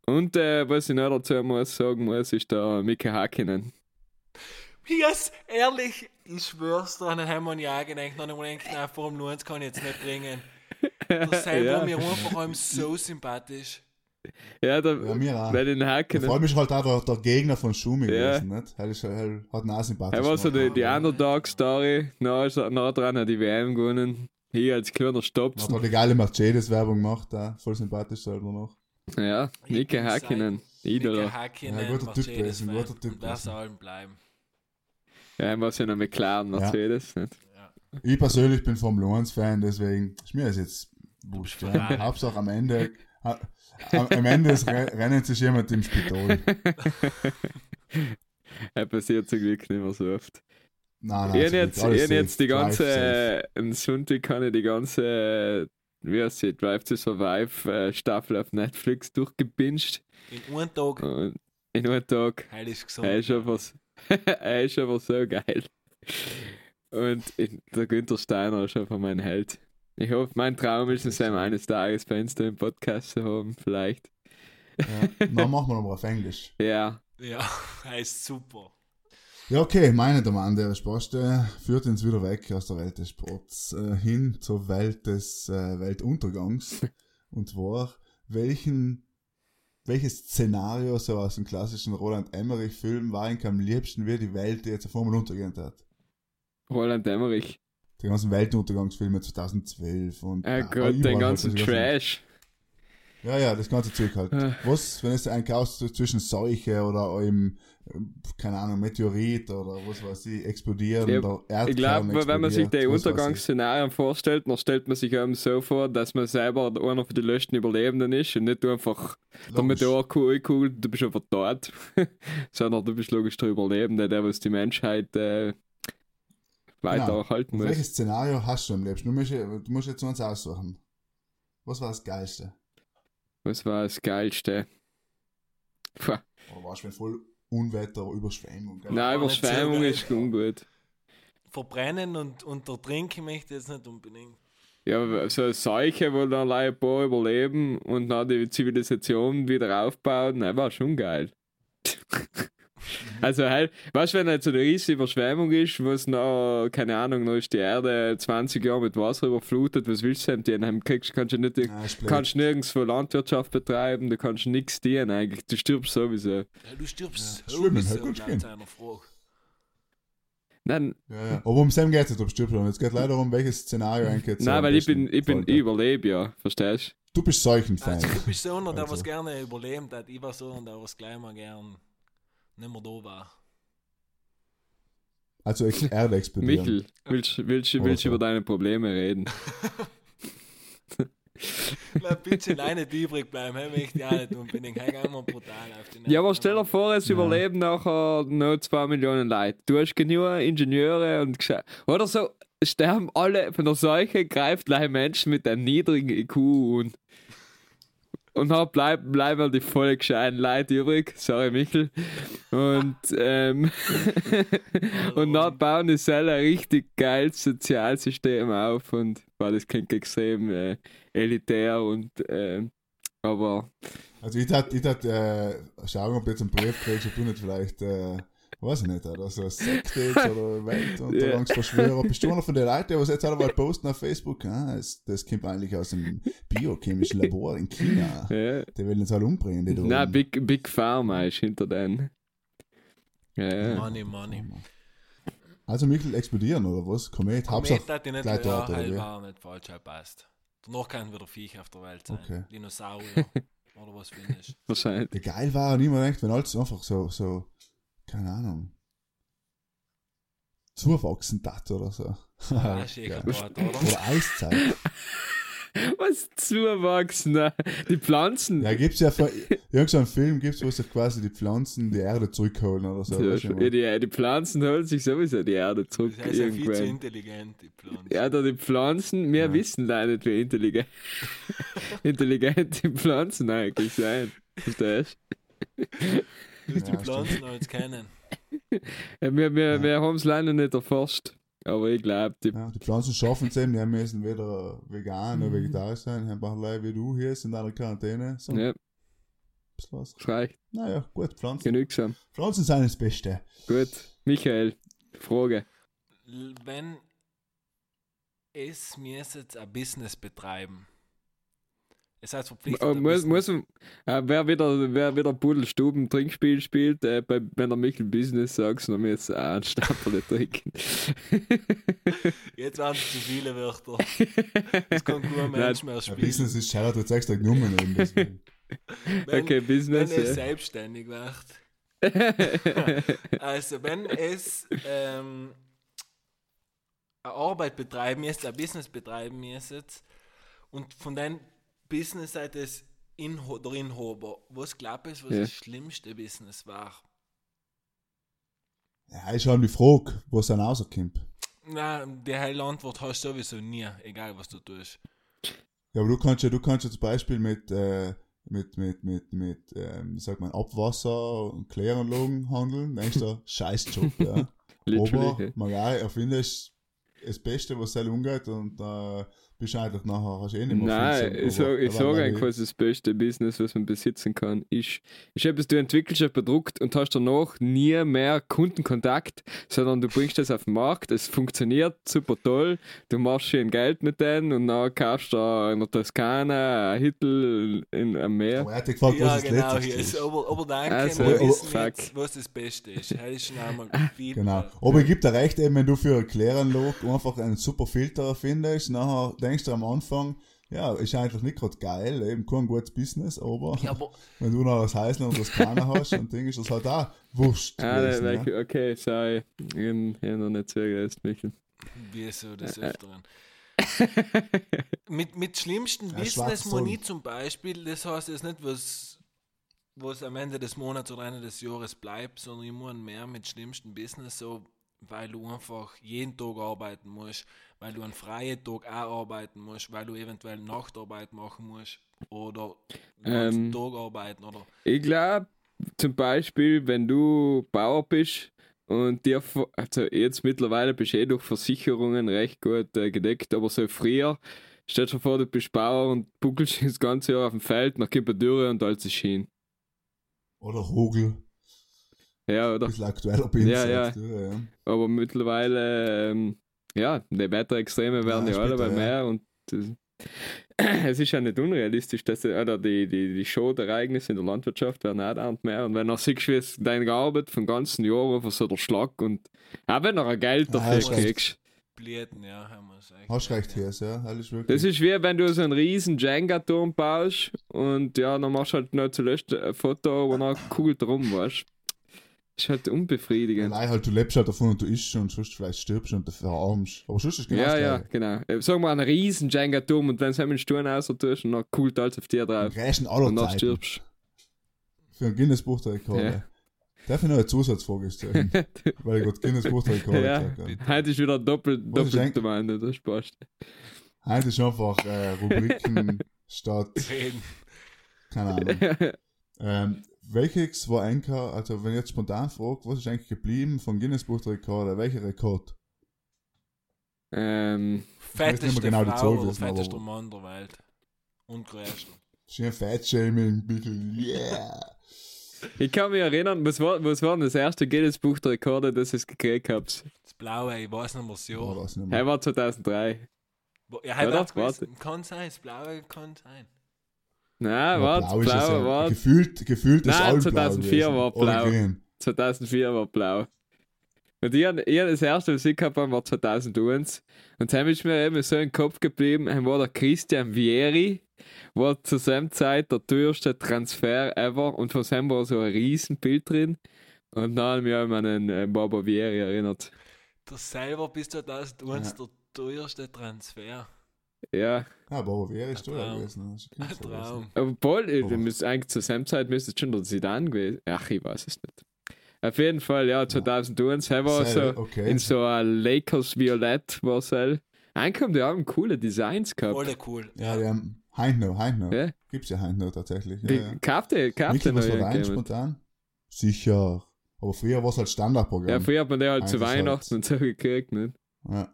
Und äh, was ich noch dazu muss, sagen muss, ist der Mika Hakkinen. Yes, ehrlich, ich schwör's dir, an den haben wir ja auch gedacht, dann haben wir gedacht, nein, Formel 1 kann ich jetzt nicht bringen. Der selber Ja. mir einfach allem so sympathisch. Ja, der, Ja, mir auch. bei den Vor Hakkinen. allem ist halt auch der, der Gegner von Schumi Ja. gewesen, nicht? Er, ist, er hat ihn auch sympathisch Er war so die, Underdog-Story. Er- nah dran hat die WM gewonnen. Hier als kleiner Hat Stops. auch die geile Mercedes-Werbung gemacht, da. voll sympathisch selber noch. Ja, Mika Hakkinen. Idol. Hakkinen, Ja, guter Typ gewesen, guter Typ gewesen. soll allem bleiben. Ja, er war ja noch McLaren, Mercedes. Nicht? Ich persönlich bin Formel 1-Fan, deswegen ist mir das jetzt wurscht. Ja. Hauptsache am Ende, am, Ende des Re Rennen sich jemand im Spital. Er passiert zum Glück nicht mehr so oft. Nein, Ich nein, habe jetzt, ich jetzt die ganze, am Sonntag kann ich die ganze, wie heißt sie, Drive to Survive äh, Staffel auf Netflix durchgebinged. In einem Tag, Und in einem Tag, heil ist gesund. er ist einfach, so- er ist einfach so geil. Und ich, der Günther Steiner ist einfach mein Held. Ich hoffe, mein Traum ist es, ihn eines Tages bei uns da im Podcast zu haben, vielleicht. Ja. Dann machen wir nochmal auf Englisch. Ja, Ja, er ist super. Ja, okay, meine Damen, der Sportste führt uns wieder weg aus der Welt des Sports äh, hin zur Welt des äh, Weltuntergangs. Und zwar, welchen, welches Szenario so aus dem klassischen Roland Emmerich-Film war Ihnen am liebsten, wie die Welt jetzt auf Formel untergehen hat? Roland Emmerich. Die ganzen Weltuntergangsfilme 2012 und Oh ja, Gott, den halt ganzen ganze- Trash. Ja, ja, das ganze Zeug halt. Äh. Was, wenn es ein Chaos zwischen Seuche oder einem, äh, keine Ahnung, Meteorit oder was weiß ich, explodieren Ja, oder Erdkern Ich glaube, wenn man sich die. Untergangsszenarien vorstellt, dann stellt man sich eben so vor, dass man selber einer von den letzten Überlebenden ist und nicht du einfach der. Meteorkugel, du bist einfach tot, sondern du bist logisch der Überlebende, der was die Menschheit äh, weiter Genau. erhalten Und muss. welches Szenario hast du am liebsten? Du musst, du musst jetzt uns aussuchen. Was war das Geilste? Was war das Geilste? Puh. Oder warst du voll Unwetter oder Überschwemmung? gell? Nein, Überschwemmung ist ungut. Verbrennen und, und ertrinken möchte ich jetzt nicht unbedingt. Ja, so eine Seuche, wo dann ein paar überleben und dann die Zivilisation wieder aufbauen, nein, war schon geil. also halt, weißt du, wenn jetzt so eine riesige Überschwemmung ist, wo es noch, keine Ahnung, noch ist die Erde 20 Jahre mit Wasser überflutet, was willst du denn? Dann kriegst, kannst du nicht, blöd. kannst nirgendwo Landwirtschaft betreiben, du kannst nichts dienen eigentlich, du stirbst sowieso. Ja, du stirbst Ja, schwimmen, sowieso halt gut Frage. Nein, Ja, ja. Aber um Sam geht es nicht, ob du stirbst. sondern Es geht leider um welches Szenario eigentlich jetzt. nein weil ich bin, ich bin, ich überlebe ja, verstehst Du bist Seuchenfan. Also, du bist so einer, der Also. was gerne überlebt hat. Ich war so einer, der was gleich mal gern nicht mehr da war. Also ex Erde explodieren. Michel, willst du willst, willst du so. über deine Probleme reden? Ein bisschen eine übrig bleiben, hey, möchte ich auch nicht unbedingt. Hey, gehen wir brutal auf die Ja, aber stell dir vor, es Ja. überleben nachher noch zwei Millionen Leute. Du hast genug Ingenieure und gesche- oder so sterben alle von der Seuche, greift gleich Menschen mit einem niedrigen IQ und und dann bleiben, bleiben die voll gescheiten Leute übrig. Sorry, Michel. Und, ähm, und dann bauen die selber ein richtig geiles Sozialsystem auf und weil das klingt extrem äh, elitär und ähm, aber Also ich tat, ich tat äh, schauen, ob jetzt einen Brief kriegst, ob du nicht vielleicht, äh, weiß ich nicht, oder so eine Sekte jetzt oder Weltuntergangsverschwörer. Bist du einer von den Leuten, die was jetzt alle mal posten auf Facebook? Ah, das, das kommt eigentlich aus dem biochemischen Labor in China. ja, Die wollen uns alle umbringen, die Nein, oben. Big, Big Pharma ist hinter denen. Ja, ja. Money, money. Also Michel explodieren oder was? Komet, Hauptsache. Komet hat die nicht, gleich dort, ja, war nicht falsch, halt passt. Danach können wieder Viecher auf der Welt sein. Okay. Dinosaurier. oder was findest Wahrscheinlich. Der geil war und immer denkt, wenn alles einfach so, so, keine Ahnung, zuwachsen tat oder so. Ah, ist Geil. kaputt, oder? Oder Eiszeit. Was zuwachsen? Die Pflanzen. Ja, gibt's ja von, so einen Film gibt's, wo sich quasi die Pflanzen die Erde zurückholen oder so. Ja, die, die Pflanzen holen sich sowieso die Erde zurück Das heißt ja viel zu irgendwann. intelligent, die Pflanze. Ja, da die Pflanzen, wir Ja. wissen leider nicht, wie intelligent, intelligent die Pflanzen eigentlich sein. Verstehst Du die Ja, Pflanzen als kennen. du? Ja, wir wir, Ja. wir haben es leider nicht erforscht. Aber ich glaube, die. Ja, die Pflanzen schaffen es eben, die müssen weder vegan noch vegetarisch sein, haben ein Leute wie du hier sind in einer Quarantäne. So, Ja, was. reicht. Naja, gut, Pflanzen. Genügsam. Pflanzen sind das Beste. Gut. Michael, Frage. Wenn es mir jetzt ein Business betreiben, es heißt verpflichtet. Äh, muss, muss, äh, wer wieder, wer wieder Pudelstuben Trinkspiel spielt, äh, bei, wenn der Michael Business sagt, dann er auch einen Stapel trinken. Jetzt werden es zu viele Wörter. Das kann kein Mensch mehr Ja, spielen. Business ist scheiße, du zeigst eben. deswegen. Wenn, okay, wenn Business. es ja. selbstständig wird. Also, wenn es ähm, eine Arbeit betreiben ist, ein Business betreiben ist jetzt, und von deinem Business seid es Inho der Inhaber, was glaubst du, was Ja. das schlimmste Business war? Ja, ist halt die Frage, was dann rauskommt. Na, die heile Antwort hast du sowieso nie, egal was du tust. Ja, aber du kannst ja, du kannst ja zum Beispiel mit, äh, mit, mit, mit, mit, ähm, wie sagt man, Abwasser und Kläranlagen handeln. Denkst du, Scheißjob, ja. Aber ja. mal geil, erfindest das Beste, was selber umgeht und äh, bist eigentlich nachher, hast du eh nicht mehr Nein, viel ich sage sag was das beste Business, was man besitzen kann, ist, ist etwas, du entwickelst ein Produkt und hast danach nie mehr Kundenkontakt, sondern du bringst das auf den Markt, es funktioniert super toll, du machst schön Geld mit denen und dann kaufst du in der Toskana ein Hittel in einem Meer. Aber er hat gefragt, ja, was das genau, Letzte hier ist. Aber, aber danke, Also, wir oh, wissen fuck. jetzt, was das Beste ist. Das ist schon einmal viel. Genau. Aber ich gebe dir recht, eben, wenn du für Kläranlage einfach einen super Filter findest, nachher denkst du am Anfang, ja, ist eigentlich nicht gerade geil, eben kein gutes Business, aber Ja, aber wenn du noch das Heißen und das Kleine hast, dann denke ich, das halt auch wurscht. Ah, gewesen, like, ja. okay, sorry, ich habe noch nicht zugehört, Michael. wie so des Öfteren. mit, mit schlimmsten Ja, schwarze Business-Money zum Beispiel, das heißt jetzt nicht, was, was am Ende des Monats oder Ende des Jahres bleibt, sondern immer mehr mit schlimmsten Business, so, weil du einfach jeden Tag arbeiten musst, weil du einen freien Tag auch arbeiten musst, weil du eventuell Nachtarbeit machen musst oder Ähm. Tag arbeiten oder Ich glaube, zum Beispiel, wenn du Bauer bist und dir, also jetzt mittlerweile bist du eh durch Versicherungen recht gut äh, gedeckt, aber so früher, stell dir vor, du bist Bauer und buckelst das ganze Jahr auf dem Feld, nach eine Dürre und alles ist hin. Oder Hogel, Ja, ein oder? bisschen aktueller bin Ja, ja. ja. Aber mittlerweile, ähm, ja, die Wetterextreme werden Ja, ja, alle bei ja. mehr und es ist ja nicht unrealistisch, dass oder die, die, die Schodereignisse in der Landwirtschaft werden auch dauernd mehr. Und wenn du siehst, wie es deine Arbeit vom ganzen Jahr einfach so der Schlag und auch wenn du ein Geld Ja, dafür recht. kriegst. Blieten, ja, haben wir es echt. Hast recht, ja. hier, ja, alles wirklich. Das ist wie wenn du so einen riesen Jenga-Turm baust und ja, dann machst du halt noch zuletzt ein Foto, wo noch kugelt rum, weißt Ist halt unbefriedigend. Allein halt, du lebst halt davon und du isst und sonst vielleicht stirbst und dafür verarmst. Aber sonst ist genau Ja, ja, genau. Äh, Sagen wir einen riesen Jenga-Turm und wenn du einen Stuhl raus tust und dann coolt alles auf dir drauf größten aller und dann Zeiten. stirbst Für ein Guinness-Buch der Rekorde. Ja. Darf ich noch eine Zusatzfrage stellen? Weil ich gerade Guinness-Buch der Rekorde Ja. gesagt habe. Heute ist wieder doppelt, Was doppelt eigentlich- gemeint, das passt. Heute ist einfach äh, Rubriken statt, Reden. keine Ahnung. Ähm, welches war eigentlich, also wenn ich jetzt spontan frage, was ist eigentlich geblieben vom Guinness-Buch der Rekorde? Welcher Rekord? ähm, Fetteste genau die Frau Zahl oder wissen, fettester Mann der Welt. Und größter. Schön Fat-Shaming, bisschen, yeah! ich kann mich erinnern, was war, was war denn das erste Guinness-Buch der Rekorde, das ihr gekriegt habt? Das Blaue, ich weiß nicht mehr Ja. Hey, mehr. war 2003. Bo- Ja, warte, Warte. warte. Kann sein, das Blaue kann sein. Nein, warte, blau ist blau, ja. warte. Gefühlt, gefühlt ist Nein, allem 2004 blau war blau. grün. 2004 war blau. Und ich, ich das erste, was ich gehabt habe, war 2001. Und dann ist mir eben so im Kopf geblieben, dann war der Christian Vieri, war zur selben Zeit der teuerste Transfer ever und von seinem war so ein Riesenbild drin. Und dann habe ich mich an einen äh, Baba Vieri erinnert. Du selber bis 2001 der teuerste Transfer. Ja, Ja, aber wer ist du Ein ja Traum. gewesen? Das ist Ein. Traum. obwohl, äh, Oh. du müsst eigentlich zur selben Zeit müsste es schon der Zidane gewesen Ach, ich weiß es nicht. Auf jeden Fall, ja, 2001, er war Sei- so okay. in so ein Lakers Violett war es. Eigentlich haben die haben coole Designs gehabt. Voll cool. Ja, die haben Heint noch, Heint noch. Ja. Gibt's ja Heint noch tatsächlich. Ja, Die ja. kaufte, kaufte noch irgendjemand. spontan? Sicher. Aber früher war es halt Standardprogramm. Ja, früher hat man den halt zu Eins ist halt- Weihnachten und so gekriegt, ne? Ja.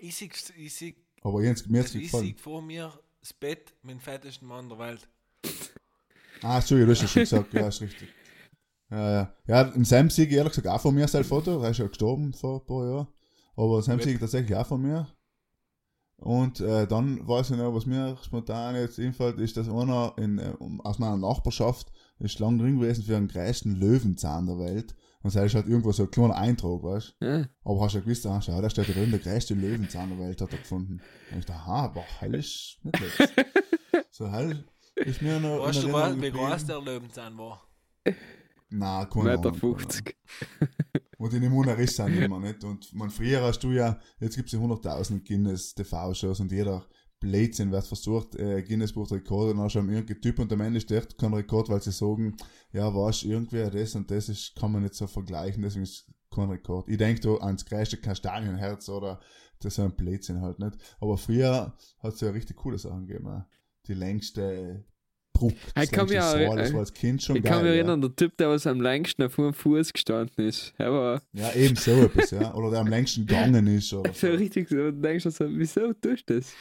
Ich sehe, ich sehe, Aber jetzt, mir hat's also ich sehe gefallen. vor mir das Bett mit dem fettesten Mann der Welt. Ah, Entschuldigung, du hast ja schon gesagt, ja, ist richtig. Ja, ja. Ja, im Sam Sieg ehrlich gesagt auch von mir sein Foto, er ist ja gestorben vor ein paar Jahren. Aber Sam Sieg tatsächlich auch von mir. Und äh, dann weiß ich noch, was mir spontan jetzt einfällt, ist, dass einer in, äh, aus meiner Nachbarschaft ist lang drin gewesen für den größten Löwenzahn der Welt. Und das ist halt irgendwo so ein kleiner Eintrag, weißt du? Ja. Aber hast du ja gewusst, ah, schau, da steht drin, der größte Löwenzahn der Welt hat er gefunden. Und ich dachte, aha, aber hell ist nicht schlecht. so hell ist mir noch. Weißt in du, was, wie groß der Löwenzahn war? Nein, keine Meter Ahnung, keine 50. Und in dem Riss sind immer nicht. Und man, früher hast du ja, jetzt gibt es ja 100.000 Guinness TV-Shows und jeder Blödsinn wird versucht, äh, Guinness Buch der Rekorde, und schon irgendein Typ und am Ende steht kein Rekord, weil sie sagen, ja, was, irgendwer das und das ist, kann man nicht so vergleichen, deswegen ist kein Rekord. Ich denke da ans größte Kastanienherz oder das ist ein Blödsinn halt nicht. Aber früher hat es ja richtig coole Sachen gegeben. Die längste Das Ich kann mich auch- das war als Kind schon Ich geil. kann mich ja. erinnern, der Typ, der was am längsten auf einem Fuß gestanden ist. Er war Ja, eben so etwas, ja. Oder der am längsten gegangen ist. Oder so so. richtig so, du denkst du so, wieso tust du das?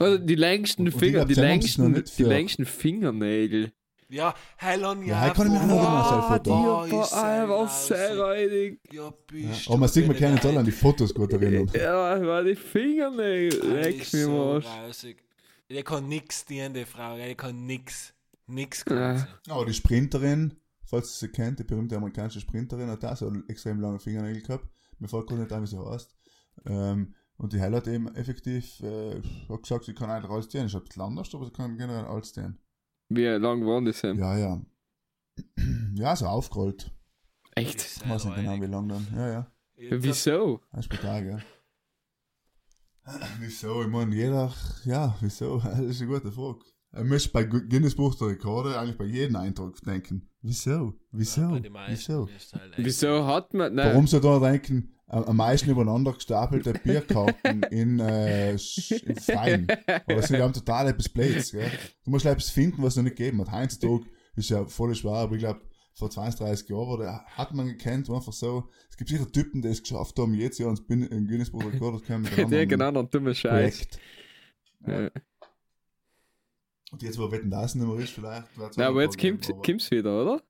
Oder die längsten Und- und Finger, die die längsten, nicht die längsten Fingernägel. Ja, Helen, Ja, ja. kann ich mich auch noch erinnern, sein Foto. die Boah, war sehr einfach sehr grausig. räudig. Ja, bist aber man sieht, man kann nicht alle an die. Fotos gut erinnern. Ja, war die Fingernägel. Leck mich mal. Die kann nix, die die Frau, die kann nix. Nix Ja. kann sie. Aber die Sprinterin, falls ihr sie kennt, die berühmte amerikanische Sprinterin, hat auch so extrem lange Fingernägel gehabt. Mir fällt gerade nicht ein, wie sie heißt. Ähm, und die Hell hat eben effektiv äh, hat gesagt, sie kann eigentlich alles ziehen. Ist ein bisschen anders, aber sie kann generell alles ziehen. Wie lang waren das denn? Ja, ja. Ja, so aufgerollt. Echt? Ich weiß nicht genau, wie lang dann. Ja, ja. Jetzt- Wieso? Ein Spital, ja. Wieso? Ich meine, jeder, ja, wieso? Das ist eine gute Frage. Er müsste bei Gu- Guinness Buch der Rekorde eigentlich bei jedem Eintrag denken. Wieso? Wieso? Meisten Wieso? halt Wieso hat man. Nein, Warum so da denken, am meisten übereinander gestapelte Bierkarten in, äh, in Freien? Aber das sind ja total etwas Blöds, gell? Du musst etwas finden, was es noch nicht gegeben hat. Heutzutage ist ja voll schwer, aber ich glaube, vor 20, 30 Jahren wurde, hat man gekannt, einfach so. Es gibt sicher Typen, die es geschafft haben, jetzt ja ins Guinness Buch der Rekorde zu kommen. mit einem der anderen genau dummen Scheiß. Projekt. Ja. Und jetzt, wo Wetten das nicht mehr ist, vielleicht. Nein, aber jetzt aber- kommt's wieder, oder?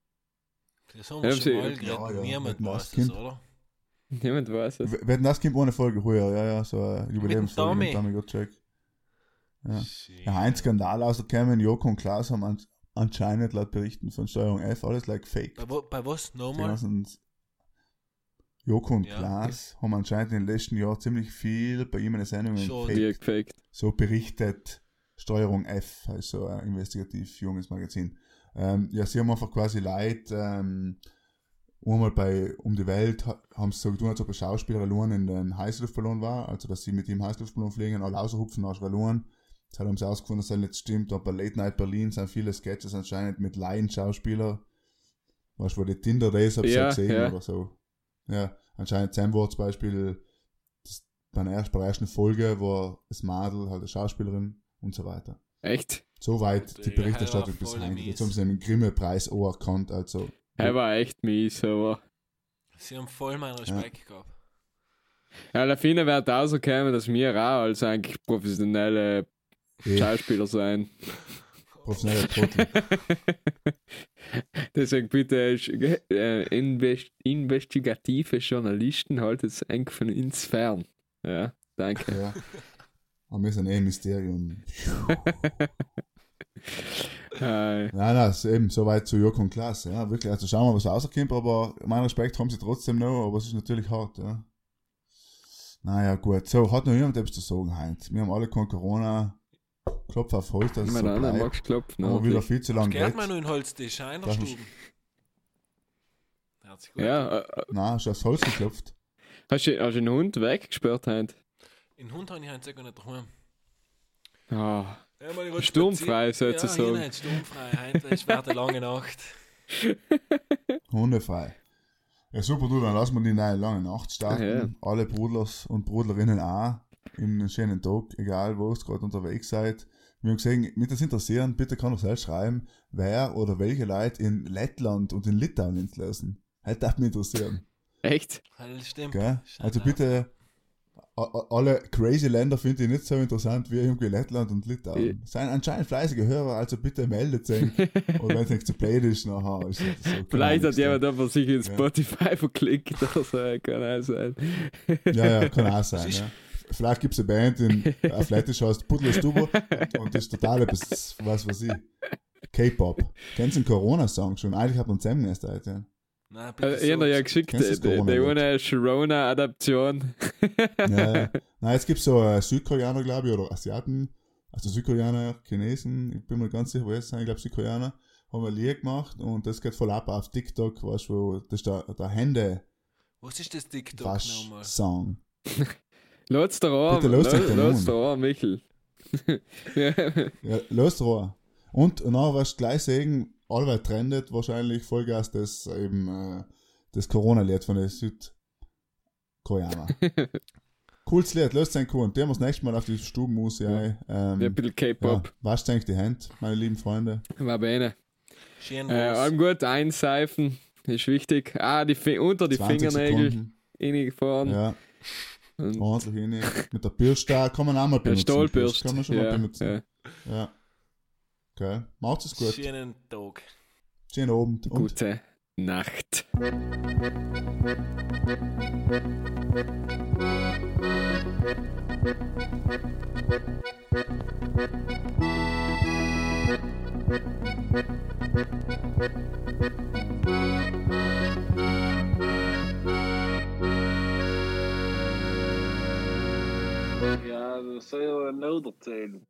Das haben Ja, wir sie- schon mal ja, geredet. ja, Niemand mit weiß was es, oder? Niemand weiß es. Wetten das kommt ohne Folge früher, ja, ja, so ein Jubiläumsfolge mit Tommy Gottschalk. Ja. Ja, ein Skandal ausgekommen, Joko und Klaas haben an, anscheinend laut Berichten von Steuerung F alles like fake. Bei, wo, bei was? Nochmal? Joko und Ja. Klaas haben anscheinend in den letzten Jahren ziemlich viel bei ihm in den Sendungen Schon. Wie fake. gefaked. So berichtet Steuerung F, also ein investigativ junges Magazin. Ähm, ja, sie haben einfach quasi Leute, ähm, einmal bei Um die Welt ha- haben sie so getan, als ob ein Schauspieler allein in den Heißluftballon war, also dass sie mit ihm Heißluftballon fliegen, alle raushupfen aus Ballon. Das haben sie ausgefunden, dass das nicht stimmt. Und bei Late Night Berlin sind viele Sketches anscheinend mit Laienschauspieler. Weißt du, wo die Tinder Days hab ich Ja, so gesehen ja. oder so. Ja, anscheinend Sam war zum Beispiel das, bei, der ersten, bei der ersten Folge war das Madel halt eine Schauspielerin und so weiter. Echt? Soweit die Berichterstattung er bis heute. Jetzt haben sie einen Grimme-Preis auch erkannt, also. Er war echt mies, aber. Sie haben voll meinen Respekt gehabt. Ja, Lafine wird rausgekommen, dass wir auch als eigentlich professionelle eh, Schauspieler sein. professionelle Trottel. Deswegen bitte äh, invest investigative Journalisten haltet es eigentlich von uns fern. Ja, danke. ja. Aber wir sind eh ein Mysterium. Äh, Nein, nein, ist eben soweit zu Joko und Klaas. Ja, wirklich. Also schauen wir mal, was rauskommt, aber mein Respekt haben sie trotzdem noch, aber es ist natürlich hart, ja. Naja, gut. So, hat noch jemand etwas zu sagen, Heinz? Wir haben alle kein Corona. Klopf auf Holz, dass es so bleibt. magst klopfen. Aber wieder ne? viel zu lang Gehört man geredet. nur in Holztisch, einer Stuben. Ja, äh, Nein, hast du aufs Holz geklopft? hast du, hast du einen Hund weggesperrt heute? In Hund habe ich heute sogar nicht daheim. Ah, Ja, Sturmfrei, sozusagen. Ja, nicht sturmfrei. Heute ist eine lange Nacht. Hundefrei. Ja, super, du, dann lassen wir die neue lange Nacht starten. Ja. Alle Brudlers und Brudlerinnen auch. In einen schönen Tag, egal wo ihr gerade unterwegs seid. Wir haben gesehen, mit das interessieren, bitte kann doch selbst schreiben, wer oder welche Leute in Lettland und in Litauen ins lassen. Hätte darf mich interessieren. echt? Das stimmt. Gell? Also bitte, alle crazy Länder finde ich nicht so interessant wie irgendwie Lettland und Litauen. Ja. Seien anscheinend fleißige Hörer, also bitte meldet sich. und wenn es nicht zu blöd ist, nachher ist so. keine Vielleicht hat jemand einfach sich in Ja. Spotify verklickt oder so, kann auch sein. Ja, ja, kann auch sein. Ja. Vielleicht gibt es eine Band in Athletisch heißt Puddler Stuber und das ist total etwas, was weiß ich. K-Pop. Kennst du den Corona-Song schon? Eigentlich hat man zusammen erst heute. Nein, bitte Äh, ich habe ja geschickt, die, eine Sharona-Adaption. Ja, ja. Nein, jetzt gibt es so äh, Südkoreaner, glaube ich, oder Asiaten, also Südkoreaner, Chinesen, ich bin mir ganz sicher, wo es sind, ich glaube Südkoreaner, haben ein Lied gemacht und das geht voll ab auf TikTok, weißt du, wo das ist der, der Was ist das TikTok nochmal? Bitte lass dich den lass Mund. dir an, Michel. ja. Ja, los Rohr. Und dann wirst du gleich sehen, allweit trendet wahrscheinlich Vollgas das eben äh, das Corona-Lied von den Südkoreaner. Cooles Lied, löst sein. Und der muss nächstes Mal auf die Stubenmus Ja. ja. ähm, Ein bisschen ja, K-Pop. wascht eigentlich die Hände, meine lieben Freunde. War bene. Schön Äh, allem gut, einseifen. Ist wichtig. Ah, die unter die 20 Fingernägel Sekunden. reingefahren. Ja, Und ordentlich rein. Mit der Bürste kann man auch mal der benutzen. Stahlbürst. Kann man schon mal Ja, benutzen. ja. Ja. Okay, macht es gut. Schönen Tag. Schönen Abend. Und Gute Nacht. Ja, dat zou je wel nodig zijn.